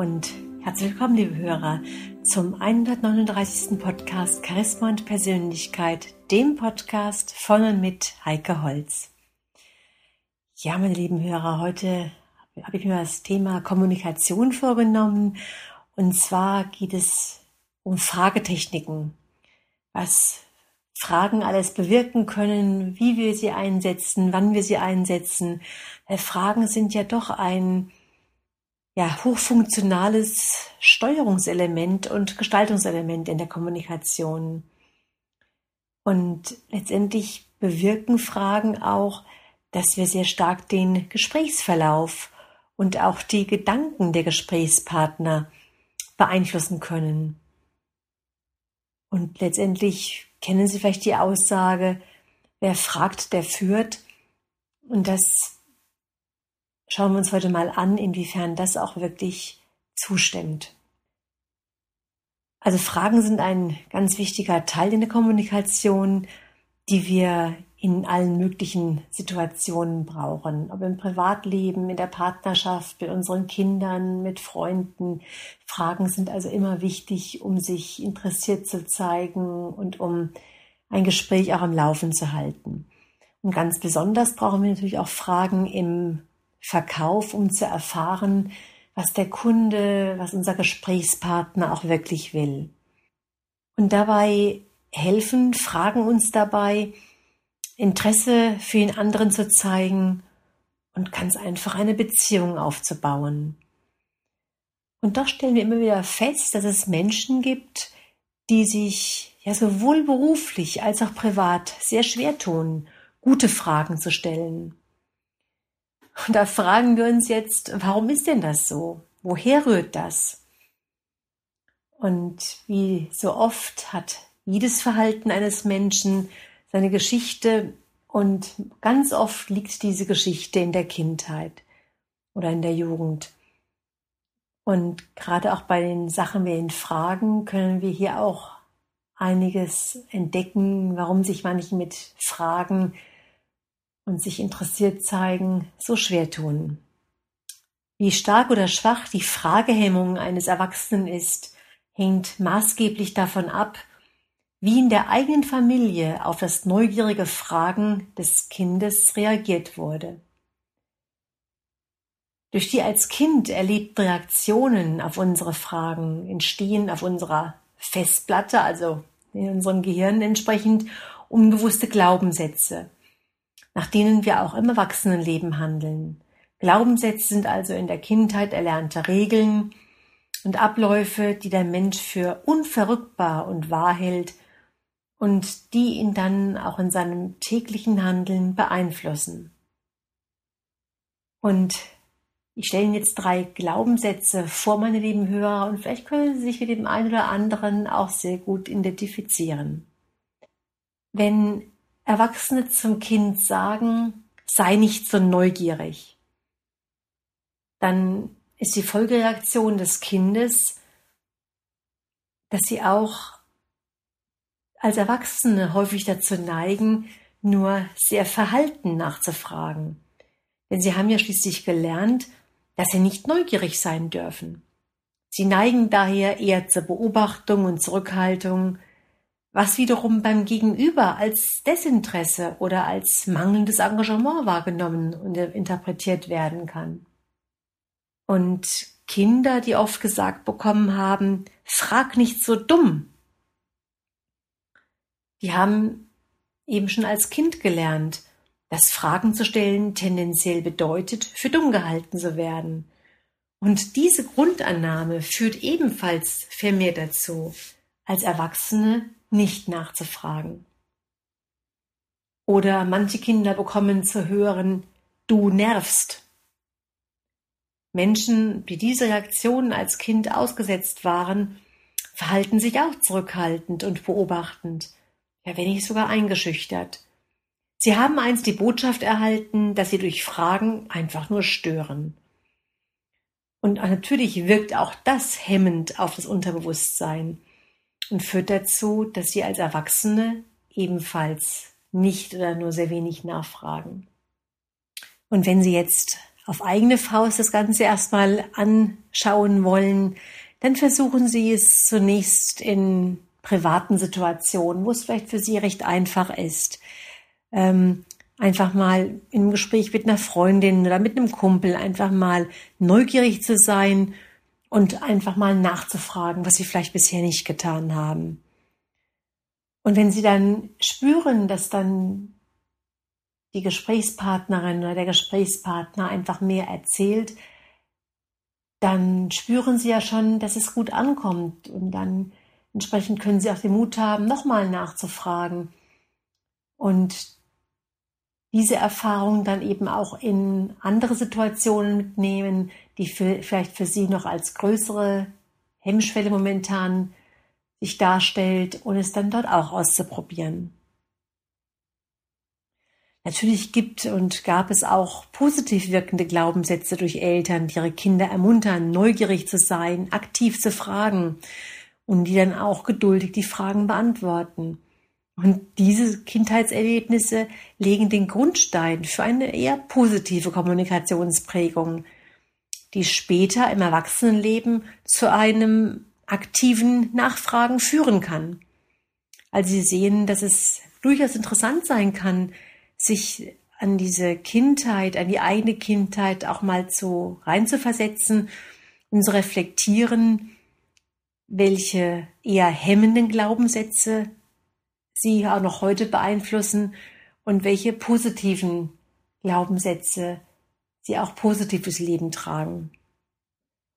Und herzlich willkommen, liebe Hörer, zum 139. Podcast Charisma und Persönlichkeit, dem Podcast von und mit Heike Holz. Ja, meine lieben Hörer, heute habe ich mir das Thema Kommunikation vorgenommen und zwar geht es um Fragetechniken, was Fragen alles bewirken können, wie wir sie einsetzen, wann wir sie einsetzen. Fragen sind ja doch ein ja, hochfunktionales Steuerungselement und Gestaltungselement in der Kommunikation. Und letztendlich bewirken Fragen auch, dass wir sehr stark den Gesprächsverlauf und auch die Gedanken der Gesprächspartner beeinflussen können. Und letztendlich kennen Sie vielleicht die Aussage, wer fragt, der führt. Und das schauen wir uns heute mal an, inwiefern das auch wirklich zustimmt. Also Fragen sind ein ganz wichtiger Teil in der Kommunikation, die wir in allen möglichen Situationen brauchen. Ob im Privatleben, in der Partnerschaft, mit unseren Kindern, mit Freunden. Fragen sind also immer wichtig, um sich interessiert zu zeigen und um ein Gespräch auch am Laufen zu halten. Und ganz besonders brauchen wir natürlich auch Fragen im Verkauf, um zu erfahren, was der Kunde, was unser Gesprächspartner auch wirklich will. Und dabei helfen, fragen uns dabei, Interesse für den anderen zu zeigen und ganz einfach eine Beziehung aufzubauen. Und doch stellen wir immer wieder fest, dass es Menschen gibt, die sich ja sowohl beruflich als auch privat sehr schwer tun, gute Fragen zu stellen. Und da fragen wir uns jetzt, warum ist denn das so? Woher rührt das? Und wie so oft hat jedes Verhalten eines Menschen seine Geschichte und ganz oft liegt diese Geschichte in der Kindheit oder in der Jugend. Und gerade auch bei den Sachen wie den Fragen können wir hier auch einiges entdecken, warum sich manche mit Fragen und sich interessiert zeigen so schwer tun. Wie stark oder schwach die Fragehemmung eines Erwachsenen ist, hängt maßgeblich davon ab, wie in der eigenen Familie auf das neugierige Fragen des Kindes reagiert wurde. Durch die als Kind erlebten Reaktionen auf unsere Fragen entstehen auf unserer Festplatte, also in unserem Gehirn entsprechend, unbewusste Glaubenssätze, nach denen wir auch im Erwachsenenleben handeln. Glaubenssätze sind also in der Kindheit erlernte Regeln und Abläufe, die der Mensch für unverrückbar und wahr hält und die ihn dann auch in seinem täglichen Handeln beeinflussen. Und ich stelle Ihnen jetzt drei Glaubenssätze vor, meine lieben Hörer, und vielleicht können Sie sich mit dem einen oder anderen auch sehr gut identifizieren. Wenn Erwachsene zum Kind sagen, sei nicht so neugierig, dann ist die Folgereaktion des Kindes, dass sie auch als Erwachsene häufig dazu neigen, nur sehr verhalten nachzufragen. Denn sie haben ja schließlich gelernt, dass sie nicht neugierig sein dürfen. Sie neigen daher eher zur Beobachtung und Zurückhaltung, was wiederum beim Gegenüber als Desinteresse oder als mangelndes Engagement wahrgenommen und interpretiert werden kann. Und Kinder, die oft gesagt bekommen haben, frag nicht so dumm, die haben eben schon als Kind gelernt, dass Fragen zu stellen tendenziell bedeutet, für dumm gehalten zu werden. Und diese Grundannahme führt ebenfalls vermehrt dazu, als Erwachsene nicht nachzufragen. Oder manche Kinder bekommen zu hören, du nervst. Menschen, die diese Reaktion als Kind ausgesetzt waren, verhalten sich auch zurückhaltend und beobachtend, ja wenn nicht sogar eingeschüchtert. Sie haben einst die Botschaft erhalten, dass sie durch Fragen einfach nur stören. Und natürlich wirkt auch das hemmend auf das Unterbewusstsein und führt dazu, dass sie als Erwachsene ebenfalls nicht oder nur sehr wenig nachfragen. Und wenn Sie jetzt auf eigene Faust das Ganze erstmal anschauen wollen, dann versuchen Sie es zunächst in privaten Situationen, wo es vielleicht für Sie recht einfach ist. Ähm, einfach mal im Gespräch mit einer Freundin oder mit einem Kumpel einfach mal neugierig zu sein und einfach mal nachzufragen, was Sie vielleicht bisher nicht getan haben. Und wenn Sie dann spüren, dass dann die Gesprächspartnerin oder der Gesprächspartner einfach mehr erzählt, dann spüren Sie ja schon, dass es gut ankommt und dann entsprechend können Sie auch den Mut haben, nochmal nachzufragen und diese Erfahrung dann eben auch in andere Situationen mitnehmen, die für, vielleicht für Sie noch als größere Hemmschwelle momentan sich darstellt und es dann dort auch auszuprobieren. Natürlich gibt und gab es auch positiv wirkende Glaubenssätze durch Eltern, die ihre Kinder ermuntern, neugierig zu sein, aktiv zu fragen und die dann auch geduldig die Fragen beantworten. Und diese Kindheitserlebnisse legen den Grundstein für eine eher positive Kommunikationsprägung, die später im Erwachsenenleben zu einem aktiven Nachfragen führen kann. Also Sie sehen, dass es durchaus interessant sein kann, sich an diese Kindheit, an die eigene Kindheit auch mal zu reinzuversetzen und zu reflektieren, welche eher hemmenden Glaubenssätze sie auch noch heute beeinflussen und welche positiven Glaubenssätze sie auch positives Leben tragen.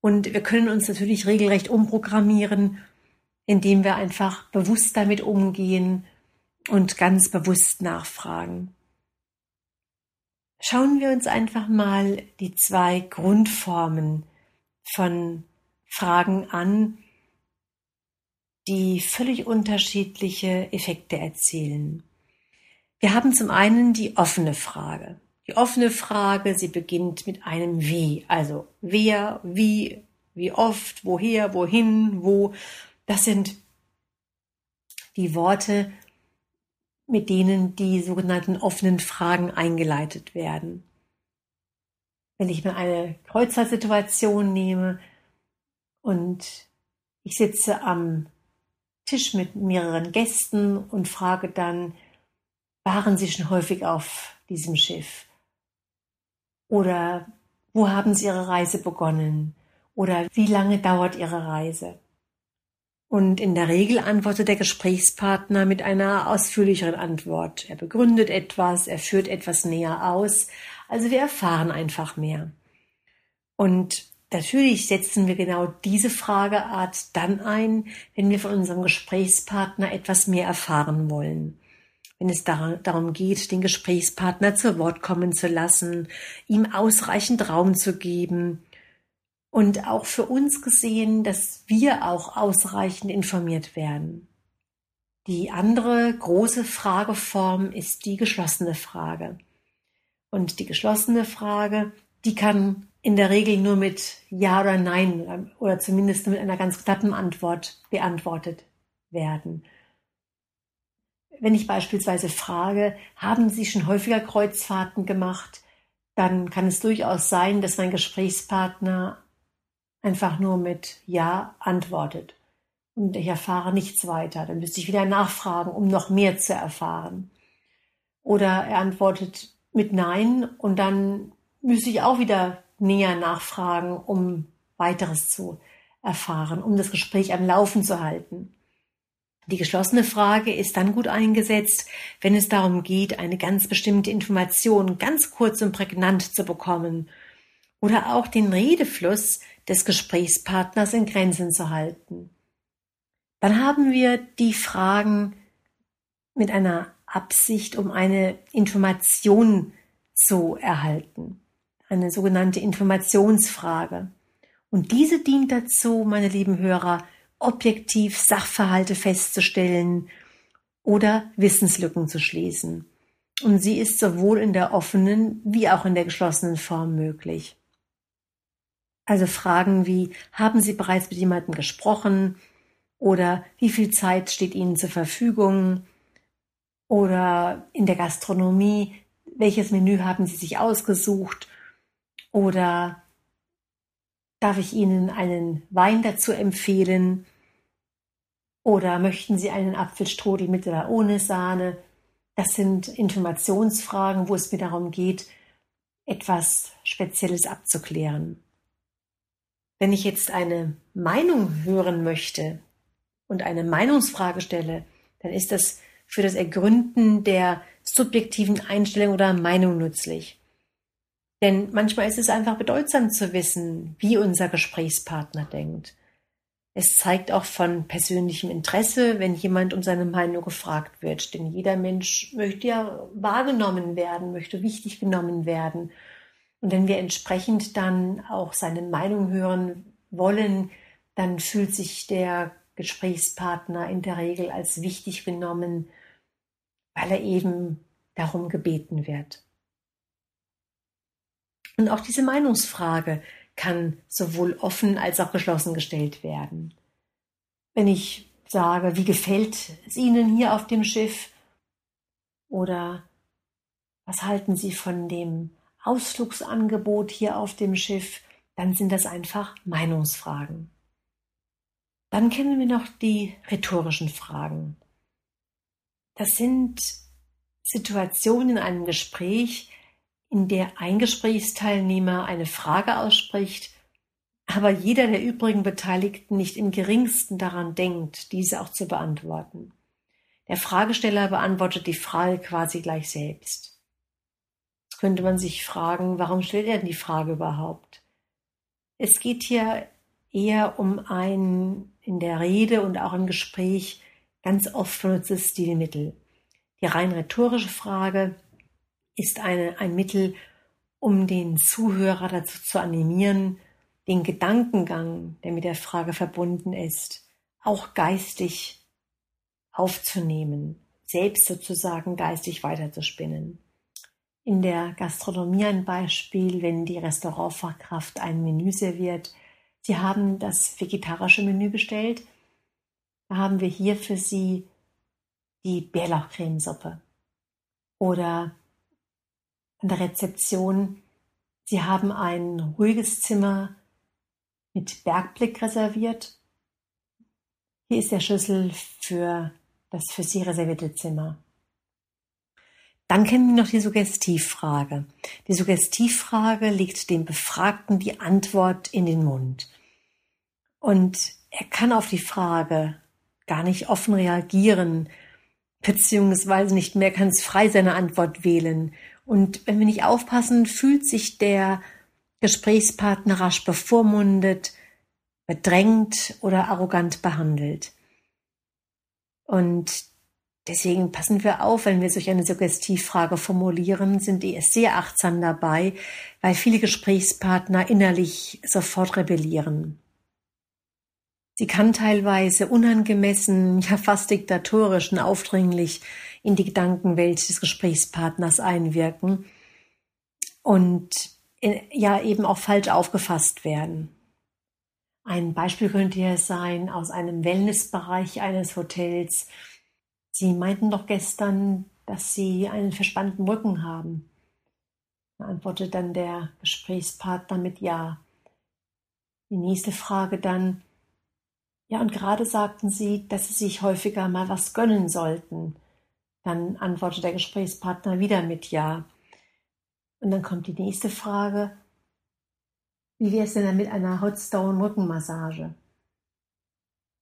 Und wir können uns natürlich regelrecht umprogrammieren, indem wir einfach bewusst damit umgehen und ganz bewusst nachfragen. Schauen wir uns einfach mal die zwei Grundformen von Fragen an, die völlig unterschiedliche Effekte erzielen. Wir haben zum einen die offene Frage. Die offene Frage, sie beginnt mit einem Wie, also wer, wie, wie oft, woher, wohin, wo. Das sind die Worte, mit denen die sogenannten offenen Fragen eingeleitet werden. Wenn ich mir eine Kreuzfahrtsituation nehme und ich sitze am Tisch mit mehreren Gästen und frage dann, waren Sie schon häufig auf diesem Schiff? Oder wo haben Sie Ihre Reise begonnen? Oder wie lange dauert Ihre Reise? Und in der Regel antwortet der Gesprächspartner mit einer ausführlicheren Antwort. Er begründet etwas, er führt etwas näher aus. Also wir erfahren einfach mehr. Und natürlich setzen wir genau diese Frageart dann ein, wenn wir von unserem Gesprächspartner etwas mehr erfahren wollen. Wenn es darum geht, den Gesprächspartner zu Wort kommen zu lassen, ihm ausreichend Raum zu geben, und auch für uns gesehen, dass wir auch ausreichend informiert werden. Die andere große Frageform ist die geschlossene Frage. Und die geschlossene Frage, die kann in der Regel nur mit Ja oder Nein oder zumindest mit einer ganz knappen Antwort beantwortet werden. Wenn ich beispielsweise frage, haben Sie schon häufiger Kreuzfahrten gemacht, dann kann es durchaus sein, dass mein Gesprächspartner einfach nur mit Ja antwortet. Und ich erfahre nichts weiter. Dann müsste ich wieder nachfragen, um noch mehr zu erfahren. Oder er antwortet mit Nein und dann müsste ich auch wieder näher nachfragen, um weiteres zu erfahren, um das Gespräch am Laufen zu halten. Die geschlossene Frage ist dann gut eingesetzt, wenn es darum geht, eine ganz bestimmte Information ganz kurz und prägnant zu bekommen oder auch den Redefluss des Gesprächspartners in Grenzen zu halten. Dann haben wir die Fragen mit einer Absicht, um eine Information zu erhalten. Eine sogenannte Informationsfrage. Und diese dient dazu, meine lieben Hörer, objektiv Sachverhalte festzustellen oder Wissenslücken zu schließen. Und sie ist sowohl in der offenen wie auch in der geschlossenen Form möglich. Also Fragen wie, haben Sie bereits mit jemandem gesprochen? Oder wie viel Zeit steht Ihnen zur Verfügung? Oder in der Gastronomie, welches Menü haben Sie sich ausgesucht? Oder darf ich Ihnen einen Wein dazu empfehlen? Oder möchten Sie einen Apfelstrudel mit oder ohne Sahne? Das sind Informationsfragen, wo es mir darum geht, etwas Spezielles abzuklären. Wenn ich jetzt eine Meinung hören möchte und eine Meinungsfrage stelle, dann ist das für das Ergründen der subjektiven Einstellung oder Meinung nützlich. Denn manchmal ist es einfach bedeutsam zu wissen, wie unser Gesprächspartner denkt. Es zeigt auch von persönlichem Interesse, wenn jemand um seine Meinung gefragt wird. Denn jeder Mensch möchte ja wahrgenommen werden, möchte wichtig genommen werden. Und wenn wir entsprechend dann auch seine Meinung hören wollen, dann fühlt sich der Gesprächspartner in der Regel als wichtig genommen, weil er eben darum gebeten wird. Und auch diese Meinungsfrage kann sowohl offen als auch geschlossen gestellt werden. Wenn ich sage, wie gefällt es Ihnen hier auf dem Schiff? Oder was halten Sie von dem Ausflugsangebot hier auf dem Schiff? Dann sind das einfach Meinungsfragen. Dann kennen wir noch die rhetorischen Fragen. Das sind Situationen in einem Gespräch, in der ein Gesprächsteilnehmer eine Frage ausspricht, aber jeder der übrigen Beteiligten nicht im geringsten daran denkt, diese auch zu beantworten. Der Fragesteller beantwortet die Frage quasi gleich selbst. Jetzt könnte man sich fragen, warum stellt er denn die Frage überhaupt? Es geht hier eher um ein in der Rede und auch im Gespräch ganz oft benutztes Stilmittel. Die rein rhetorische Frage ist eine, ein Mittel, um den Zuhörer dazu zu animieren, den Gedankengang, der mit der Frage verbunden ist, auch geistig aufzunehmen, selbst sozusagen geistig weiterzuspinnen. In der Gastronomie ein Beispiel, wenn die Restaurantfachkraft ein Menü serviert. Sie haben das vegetarische Menü bestellt. Da haben wir hier für Sie die Bärlauchcremesuppe. Oder an der Rezeption, Sie haben ein ruhiges Zimmer mit Bergblick reserviert. Hier ist der Schlüssel für das für Sie reservierte Zimmer. Dann kennen wir noch die Suggestivfrage. Die Suggestivfrage legt dem Befragten die Antwort in den Mund. Und er kann auf die Frage gar nicht offen reagieren, beziehungsweise nicht mehr ganz frei seine Antwort wählen. Und wenn wir nicht aufpassen, fühlt sich der Gesprächspartner rasch bevormundet, bedrängt oder arrogant behandelt. Und deswegen passen wir auf, wenn wir solch eine Suggestivfrage formulieren, sind die sehr achtsam dabei, weil viele Gesprächspartner innerlich sofort rebellieren. Sie kann teilweise unangemessen, ja fast diktatorisch und aufdringlich in die Gedankenwelt des Gesprächspartners einwirken und ja eben auch falsch aufgefasst werden. Ein Beispiel könnte ja sein aus einem Wellnessbereich eines Hotels. Sie meinten doch gestern, dass Sie einen verspannten Rücken haben. Antwortet dann der Gesprächspartner mit Ja. Die nächste Frage dann, ja, und gerade sagten Sie, dass Sie sich häufiger mal was gönnen sollten. Dann antwortet der Gesprächspartner wieder mit Ja. Und dann kommt die nächste Frage. Wie wäre es denn mit einer Hotstone Rückenmassage?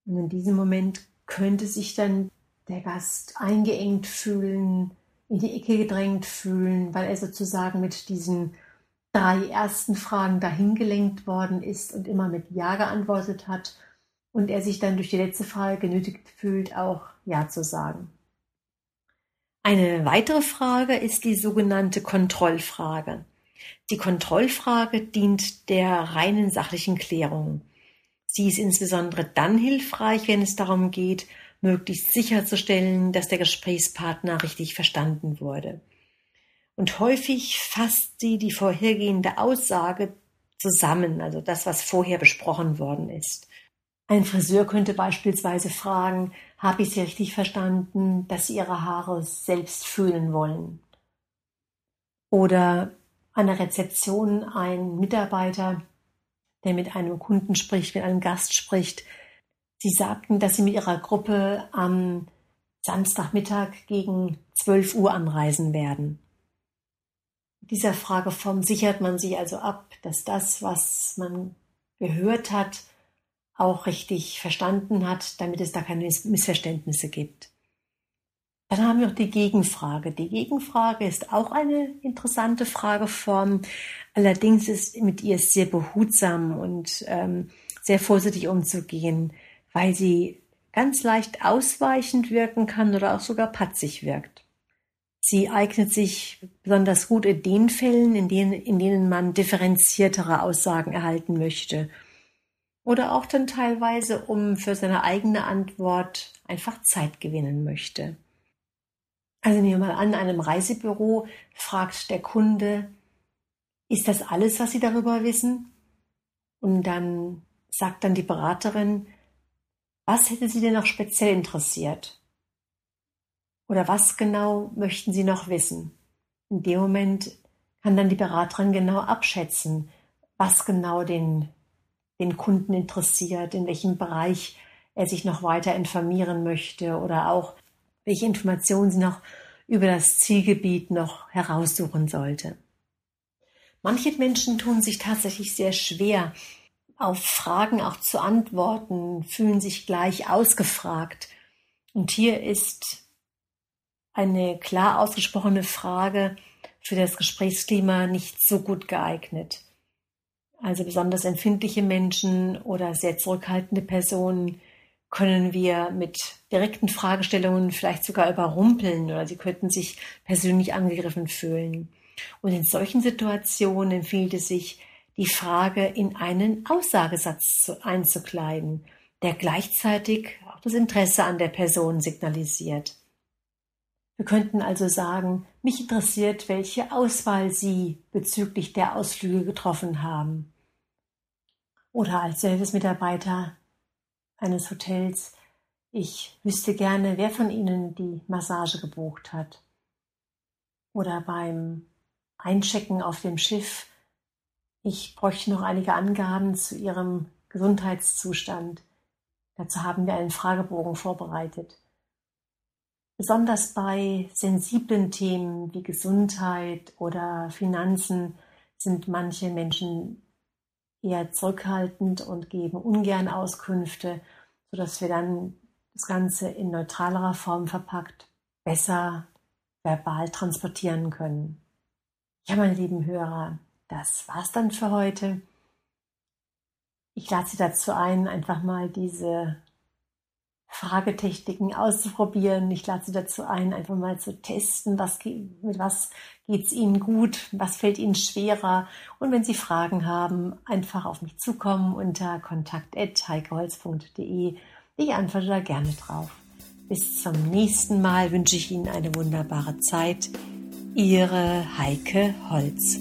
Und in diesem Moment könnte sich dann der Gast eingeengt fühlen, in die Ecke gedrängt fühlen, weil er sozusagen mit diesen drei ersten Fragen dahingelenkt worden ist und immer mit Ja geantwortet hat und er sich dann durch die letzte Frage genötigt fühlt, auch Ja zu sagen. Eine weitere Frage ist die sogenannte Kontrollfrage. Die Kontrollfrage dient der reinen sachlichen Klärung. Sie ist insbesondere dann hilfreich, wenn es darum geht, möglichst sicherzustellen, dass der Gesprächspartner richtig verstanden wurde. Und häufig fasst sie die vorhergehende Aussage zusammen, also das, was vorher besprochen worden ist. Ein Friseur könnte beispielsweise fragen, habe ich Sie richtig verstanden, dass Sie Ihre Haare selbst fühlen wollen? Oder an der Rezeption ein Mitarbeiter, der mit einem Kunden spricht, mit einem Gast spricht. Sie sagten, dass sie mit ihrer Gruppe am Samstagmittag gegen 12 Uhr anreisen werden. Dieser Frageform sichert man sich also ab, dass das, was man gehört hat, auch richtig verstanden hat, damit es da keine Missverständnisse gibt. Dann haben wir noch die Gegenfrage. Die Gegenfrage ist auch eine interessante Frageform. Allerdings ist mit ihr sehr behutsam und ähm, sehr vorsichtig umzugehen, weil sie ganz leicht ausweichend wirken kann oder auch sogar patzig wirkt. Sie eignet sich besonders gut in den Fällen, in denen, in denen man differenziertere Aussagen erhalten möchte. Oder auch dann teilweise, um für seine eigene Antwort einfach Zeit gewinnen möchte. Also nehmen wir mal an, einem Reisebüro fragt der Kunde, ist das alles, was Sie darüber wissen? Und dann sagt dann die Beraterin, was hätte Sie denn noch speziell interessiert? Oder was genau möchten Sie noch wissen? In dem Moment kann dann die Beraterin genau abschätzen, was genau den, den Kunden interessiert, in welchem Bereich er sich noch weiter informieren möchte oder auch welche Informationen sie noch über das Zielgebiet noch heraussuchen sollte. Manche Menschen tun sich tatsächlich sehr schwer, auf Fragen auch zu antworten, fühlen sich gleich ausgefragt. Und hier ist eine klar ausgesprochene Frage für das Gesprächsklima nicht so gut geeignet. Also besonders empfindliche Menschen oder sehr zurückhaltende Personen können wir mit direkten Fragestellungen vielleicht sogar überrumpeln oder sie könnten sich persönlich angegriffen fühlen. Und in solchen Situationen empfiehlt es sich, die Frage in einen Aussagesatz einzukleiden, der gleichzeitig auch das Interesse an der Person signalisiert. Wir könnten also sagen, mich interessiert, welche Auswahl Sie bezüglich der Ausflüge getroffen haben. Oder als Servicemitarbeiter eines Hotels, ich wüsste gerne, wer von Ihnen die Massage gebucht hat. Oder beim Einchecken auf dem Schiff, ich bräuchte noch einige Angaben zu Ihrem Gesundheitszustand. Dazu haben wir einen Fragebogen vorbereitet. Besonders bei sensiblen Themen wie Gesundheit oder Finanzen sind manche Menschen eher zurückhaltend und geben ungern Auskünfte, sodass wir dann das Ganze in neutralerer Form verpackt besser verbal transportieren können. Ja, meine lieben Hörer, das war's dann für heute. Ich lade Sie dazu ein, einfach mal diese Fragetechniken auszuprobieren. Ich lade Sie dazu ein, einfach mal zu testen, was, mit was geht es Ihnen gut, was fällt Ihnen schwerer. Und wenn Sie Fragen haben, einfach auf mich zukommen unter kontakt.heikeholz.de. Ich antworte da gerne drauf. Bis zum nächsten Mal wünsche ich Ihnen eine wunderbare Zeit. Ihre Heike Holz.